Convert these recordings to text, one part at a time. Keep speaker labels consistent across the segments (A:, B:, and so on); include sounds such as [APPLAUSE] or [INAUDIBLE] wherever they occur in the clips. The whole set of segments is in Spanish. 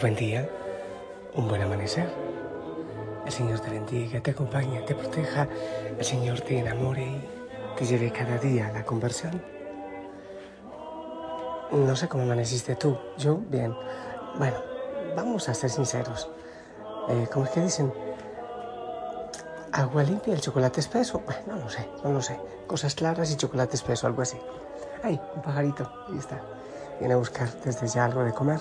A: buen día, un buen amanecer. El Señor te bendiga, te acompañe, te proteja. El Señor te enamore y te lleve cada día a la conversión. No sé cómo amaneciste tú, yo bien. Bueno, vamos a ser sinceros. Eh, ¿Cómo es que dicen? Agua limpia, el chocolate espeso. Bueno, no lo sé, no lo sé. Cosas claras y chocolate espeso, algo así. Ay, un pajarito, ahí está viene a buscar desde ya algo de comer.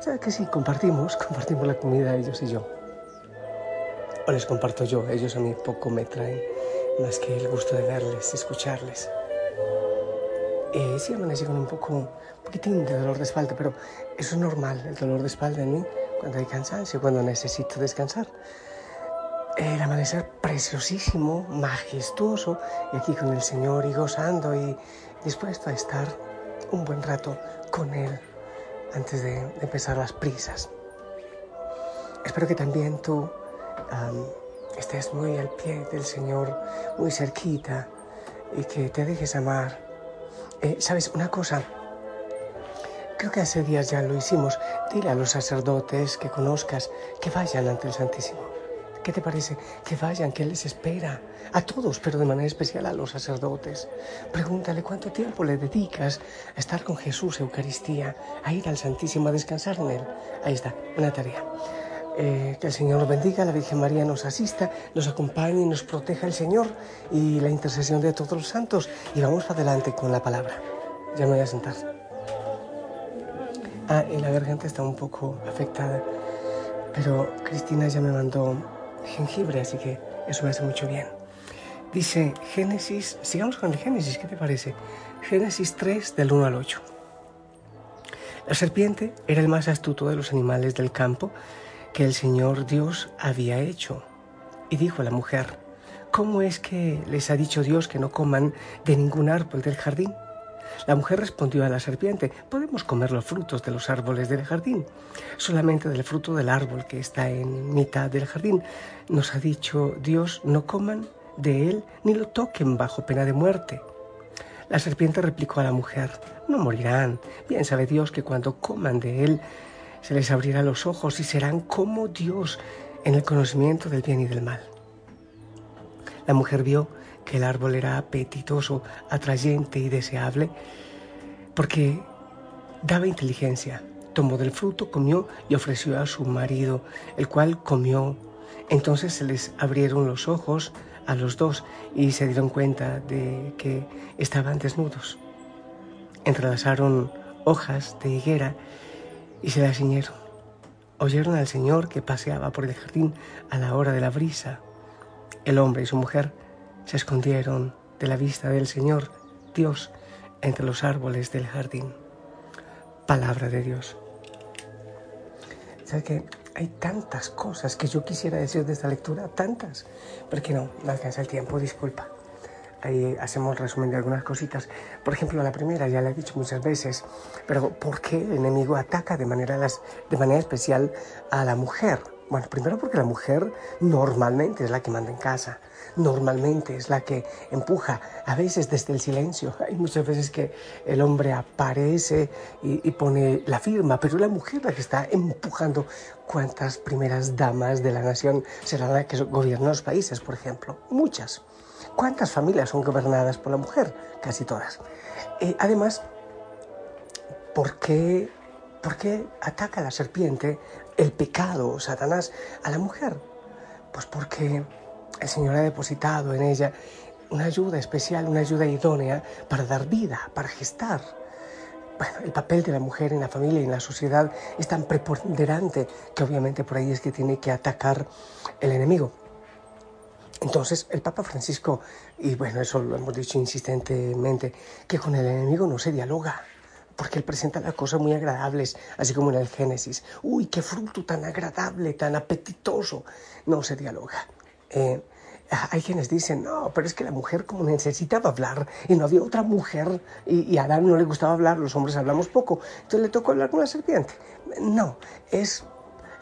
A: ¿Sabes que sí? Compartimos, [LAUGHS] compartimos la comida ellos y yo. O les comparto yo, ellos a mí poco me traen más que el gusto de verles, escucharles. Eh, sí amanecí con un poco, un poquitín de dolor de espalda, pero eso es normal, el dolor de espalda en mí, cuando hay cansancio, cuando necesito descansar. El amanecer preciosísimo, majestuoso, y aquí con el Señor y gozando y dispuesto a estar un buen rato con Él antes de, empezar las prisas. Espero que también tú estés muy al pie del Señor, muy cerquita y que te dejes amar. Eh, ¿Sabes una cosa? Creo que hace días ya lo hicimos. Dile a los sacerdotes que conozcas que vayan ante el Santísimo. ¿Qué te parece? Que vayan, que les espera. A todos, pero de manera especial a los sacerdotes. Pregúntale cuánto tiempo le dedicas a estar con Jesús, Eucaristía, a ir al Santísimo, a descansar en Él. Ahí está, una tarea. Eh, que el Señor nos bendiga, la Virgen María nos asista, nos acompañe y nos proteja el Señor y la intercesión de todos los santos. Y vamos adelante con la palabra. Ya me voy a sentar. Ah, y la garganta está un poco afectada, pero Cristina ya me mandó jengibre, así que eso me hace mucho bien. Dice Génesis, sigamos con el Génesis, ¿qué te parece? Génesis 3 del 1 al 8. La serpiente era el más astuto de los animales del campo que el Señor Dios había hecho. Y dijo a la mujer, ¿cómo es que les ha dicho Dios que no coman de ningún árbol del jardín? La mujer respondió a la serpiente, podemos comer los frutos de los árboles del jardín, solamente del fruto del árbol que está en mitad del jardín. Nos ha dicho Dios, no coman de él ni lo toquen bajo pena de muerte. La serpiente replicó a la mujer, no morirán. Bien sabe Dios que cuando coman de él se les abrirá los ojos y serán como Dios en el conocimiento del bien y del mal. La mujer vio el árbol era apetitoso, atrayente y deseable, porque daba inteligencia. Tomó del fruto, comió y ofreció a su marido, el cual comió. Entonces se les abrieron los ojos a los dos y se dieron cuenta de que estaban desnudos. Entrelazaron hojas de higuera y se las ciñeron. Oyeron al Señor que paseaba por el jardín a la hora de la brisa. El hombre y su mujer se escondieron de la vista del Señor Dios entre los árboles del jardín. Palabra de Dios. ¿Sabes que Hay tantas cosas que yo quisiera decir de esta lectura, tantas, pero que no, no alcanza el tiempo, disculpa. Ahí hacemos resumen de algunas cositas. Por ejemplo, la primera ya la he dicho muchas veces, pero ¿por qué el enemigo ataca de manera, de manera especial a la mujer? Bueno, primero porque la mujer normalmente es la que manda en casa, normalmente es la que empuja, a veces desde el silencio. [LAUGHS] Hay muchas veces que el hombre aparece y, pone la firma, pero la mujer la que está empujando. ¿Cuántas primeras damas de la nación serán las que gobiernan los países, por ejemplo? Muchas. ¿Cuántas familias son gobernadas por la mujer? Casi todas. Eh, además, ¿por qué, ¿por qué ataca la serpiente el pecado, Satanás, a la mujer? Pues porque el Señor ha depositado en ella una ayuda especial, una ayuda idónea para dar vida, para gestar. Bueno, el papel de la mujer en la familia y en la sociedad es tan preponderante que obviamente por ahí es que tiene que atacar el enemigo. Entonces, el Papa Francisco, y bueno, eso lo hemos dicho insistentemente, que con el enemigo no se dialoga, porque él presenta las cosas muy agradables, así como en el Génesis. Uy, qué fruto tan agradable, tan apetitoso. No se dialoga. Eh, hay quienes dicen, no, pero es que la mujer como necesitaba hablar y no había otra mujer y, a Adán no le gustaba hablar, los hombres hablamos poco, entonces le tocó hablar con la serpiente. No, es,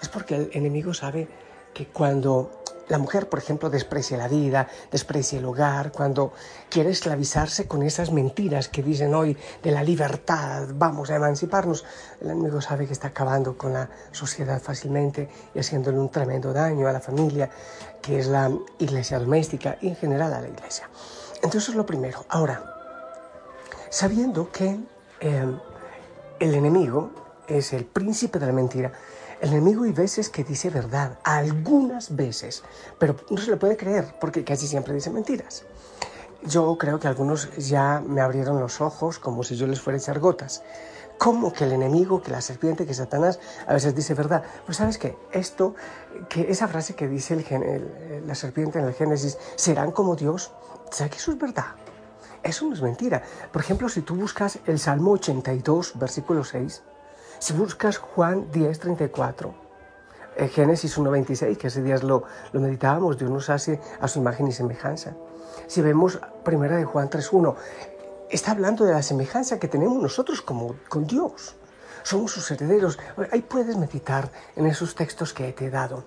A: es porque el enemigo sabe que cuando la mujer, por ejemplo, desprecia la vida, desprecia el hogar, cuando quiere esclavizarse con esas mentiras que dicen hoy de la libertad, vamos a emanciparnos, el enemigo sabe que está acabando con la sociedad fácilmente y haciéndole un tremendo daño a la familia, que es la iglesia doméstica y en general a la iglesia. Entonces, lo primero. Ahora, sabiendo que eh, el enemigo es el príncipe de la mentira, el enemigo hay veces que dice verdad, algunas veces, pero no se le puede creer porque casi siempre dice mentiras. Yo creo que algunos ya me abrieron los ojos como si yo les fuera a echar gotas. ¿Cómo que el enemigo, que la serpiente, que Satanás a veces dice verdad? Pues sabes que esto, que esa frase que dice el, la serpiente en el Génesis, serán como Dios, ¿sabes que eso es verdad? Eso no es mentira. Por ejemplo, si tú buscas el Salmo 82, versículo 6, si buscas Juan 10:34, eh, Génesis 1:26, que ese día lo, lo meditábamos, Dios nos hace a su imagen y semejanza. Si vemos primera de Juan 3:1, está hablando de la semejanza que tenemos nosotros como, con Dios. Somos sus herederos. Ahí puedes meditar en esos textos que te he dado.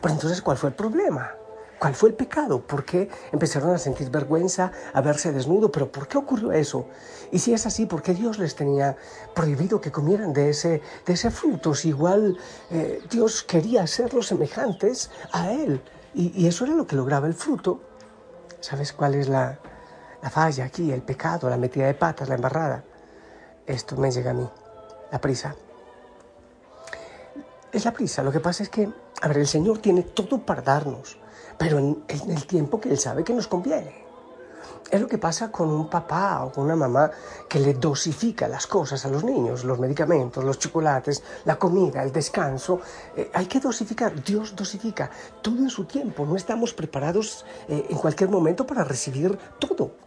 A: Pero entonces, ¿cuál fue el problema? ¿Cuál fue el pecado? ¿Por qué empezaron a sentir vergüenza, a verse desnudo? ¿Pero por qué ocurrió eso? Y si es así, ¿por qué Dios les tenía prohibido que comieran de ese, de ese fruto? Si igual eh, Dios quería hacerlos semejantes a Él. Y, eso era lo que lograba el fruto. ¿Sabes cuál es la, la falla aquí? El pecado, la metida de patas, la embarrada. Esto me llega a mí, la prisa. Es la prisa. Lo que pasa es que, a ver, el Señor tiene todo para darnos pero en, el tiempo que Él sabe que nos conviene. Es lo que pasa con un papá o con una mamá que le dosifica las cosas a los niños, los medicamentos, los chocolates, la comida, el descanso. Eh, hay que dosificar, Dios dosifica todo en su tiempo. No estamos preparados eh, en cualquier momento para recibir todo.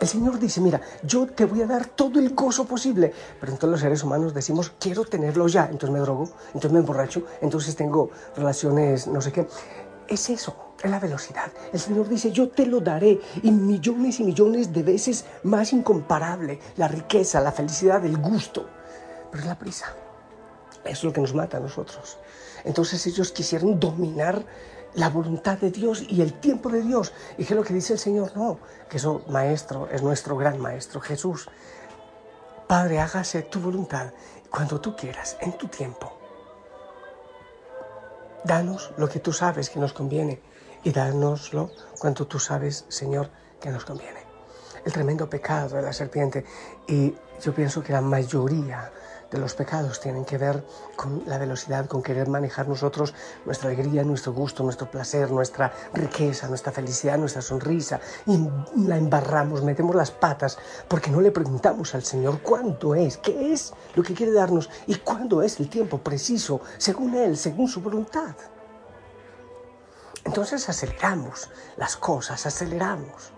A: El Señor dice, mira, yo te voy a dar todo el gozo posible, pero entonces los seres humanos decimos, quiero tenerlo ya, entonces me drogo, entonces me emborracho, entonces tengo relaciones, no sé qué. Es eso, es la velocidad. El Señor dice, yo te lo daré y millones y millones de veces más incomparable. La riqueza, la felicidad, el gusto. Pero es la prisa. Es lo que nos mata a nosotros. Entonces ellos quisieron dominar la voluntad de Dios y el tiempo de Dios. Y que lo que dice el Señor, no, que eso maestro es nuestro gran maestro, Jesús. Padre, hágase tu voluntad cuando tú quieras, en tu tiempo. Danos lo que tú sabes que nos conviene y dánoslo cuando tú sabes, Señor, que nos conviene. El tremendo pecado de la serpiente y yo pienso que la mayoría de los pecados tienen que ver con la velocidad, con querer manejar nosotros nuestra alegría, nuestro gusto, nuestro placer, nuestra riqueza, nuestra felicidad, nuestra sonrisa, y la embarramos, metemos las patas, porque no le preguntamos al Señor cuánto es, qué es lo que quiere darnos y cuándo es el tiempo preciso, según Él, según su voluntad. Entonces aceleramos las cosas, aceleramos.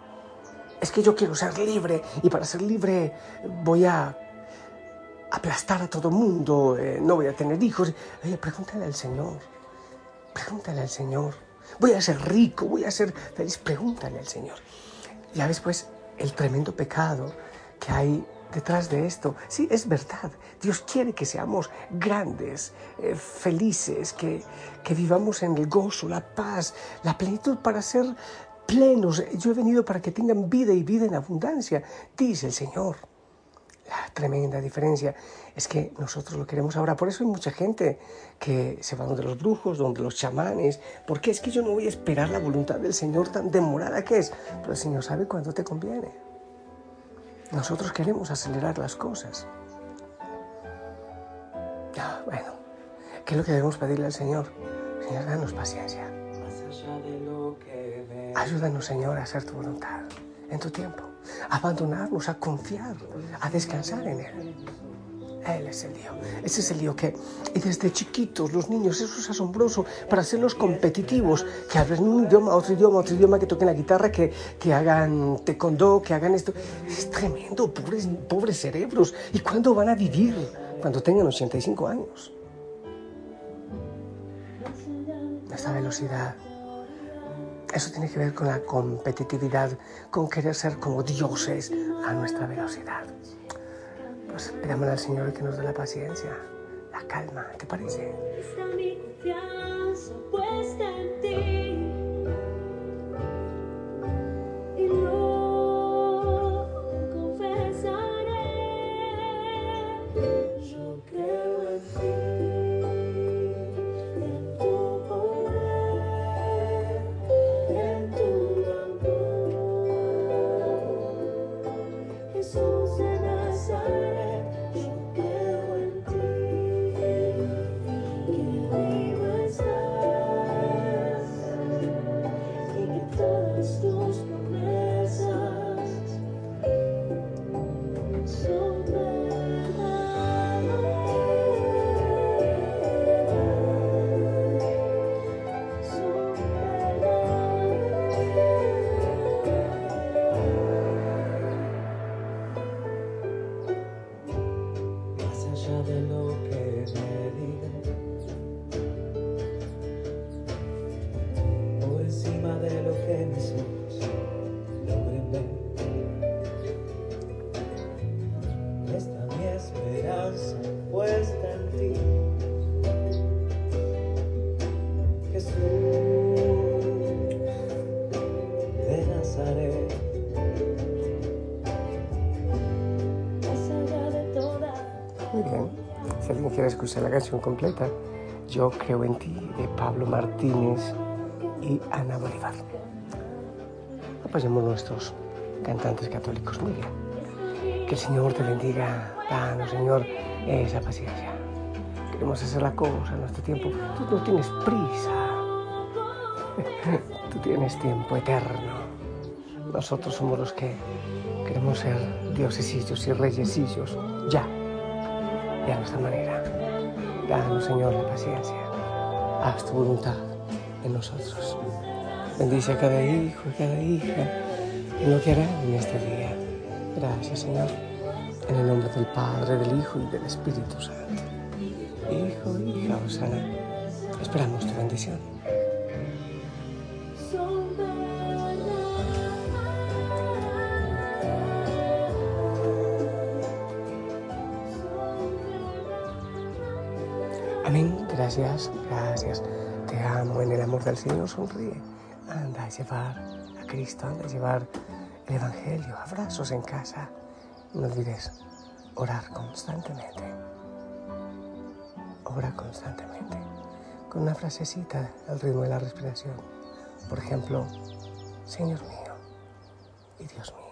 A: Es que yo quiero ser libre y para ser libre voy a aplastar a todo el mundo, eh, no voy a tener hijos. Oye, pregúntale al Señor, pregúntale al Señor. Voy a ser rico, voy a ser feliz, pregúntale al Señor. Ya ves pues el tremendo pecado que hay detrás de esto. Sí, es verdad. Dios quiere que seamos grandes, eh, felices, que, que vivamos en el gozo, la paz, la plenitud para ser plenos. Yo he venido para que tengan vida y vida en abundancia, dice el Señor. La tremenda diferencia es que nosotros lo queremos ahora. Por eso hay mucha gente que se va donde los brujos, donde los chamanes, porque es que yo no voy a esperar la voluntad del Señor tan demorada que es. Pero el Señor sabe cuándo te conviene. Nosotros queremos acelerar las cosas. Ah, bueno, ¿qué es lo que debemos pedirle al Señor? Señor, danos paciencia. Ayúdanos, Señor, a hacer tu voluntad en tu tiempo, a abandonarnos, a confiar, a descansar en Él. Él es el Dios. Ese es el Dios que, y desde chiquitos, los niños, eso es asombroso, para hacerlos competitivos, que hablen un idioma, otro idioma, otro idioma, que toquen la guitarra, que, que hagan taekwondo, que hagan esto. Es tremendo, pobres, pobres cerebros. ¿Y cuándo van a vivir? Cuando tengan 85 años. Esta velocidad. Eso tiene que ver con la competitividad, con querer ser como dioses a nuestra velocidad. Pues pidamos al Señor que nos dé la paciencia, la calma, ¿te parece? Quiere escuchar la canción completa, Yo creo en ti, de Pablo Martínez y Ana Bolívar. Apoyemos nuestros cantantes católicos. Muy bien. Que el Señor te bendiga. Danos, Señor, esa paciencia. Queremos hacer la cosa en nuestro tiempo. Tú no tienes prisa. [LAUGHS] Tú tienes tiempo eterno. Nosotros somos los que queremos ser diosesillos y reyesillos ya y a nuestra manera. Danos, Señor, la paciencia. Haz tu voluntad en nosotros. Bendice a cada hijo y cada hija en lo que harán en este día. Gracias, Señor. En el nombre del Padre, del Hijo y del Espíritu Santo. Hijo, hija, Osana. Esperamos tu bendición. Gracias, gracias. Te amo en el amor del Señor. Sonríe. Anda a llevar a Cristo, anda a llevar el Evangelio. Abrazos en casa. No olvides orar constantemente. Ora constantemente. Con una frasecita al ritmo de la respiración. Por ejemplo, Señor mío y Dios mío.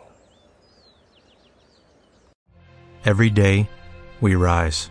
B: Every day, we rise,